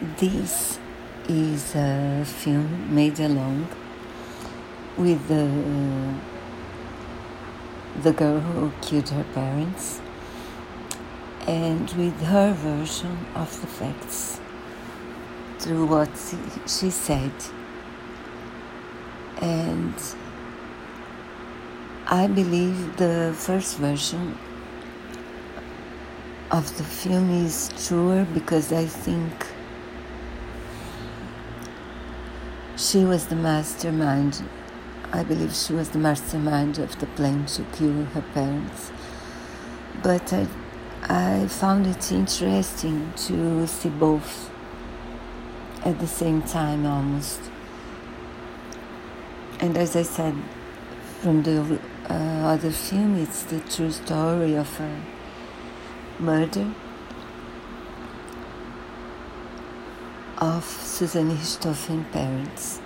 This is a film made along with the the girl who killed her parents and with her version of the facts through what she said. And I believe the first version of the film is truer because I think she was the mastermind. I believe she was the mastermind of the plan to kill her parents. But I, I found it interesting to see both at the same time almost. And as I said from the uh, other film, it's the true story of a murder of Suzane Richthofen parents.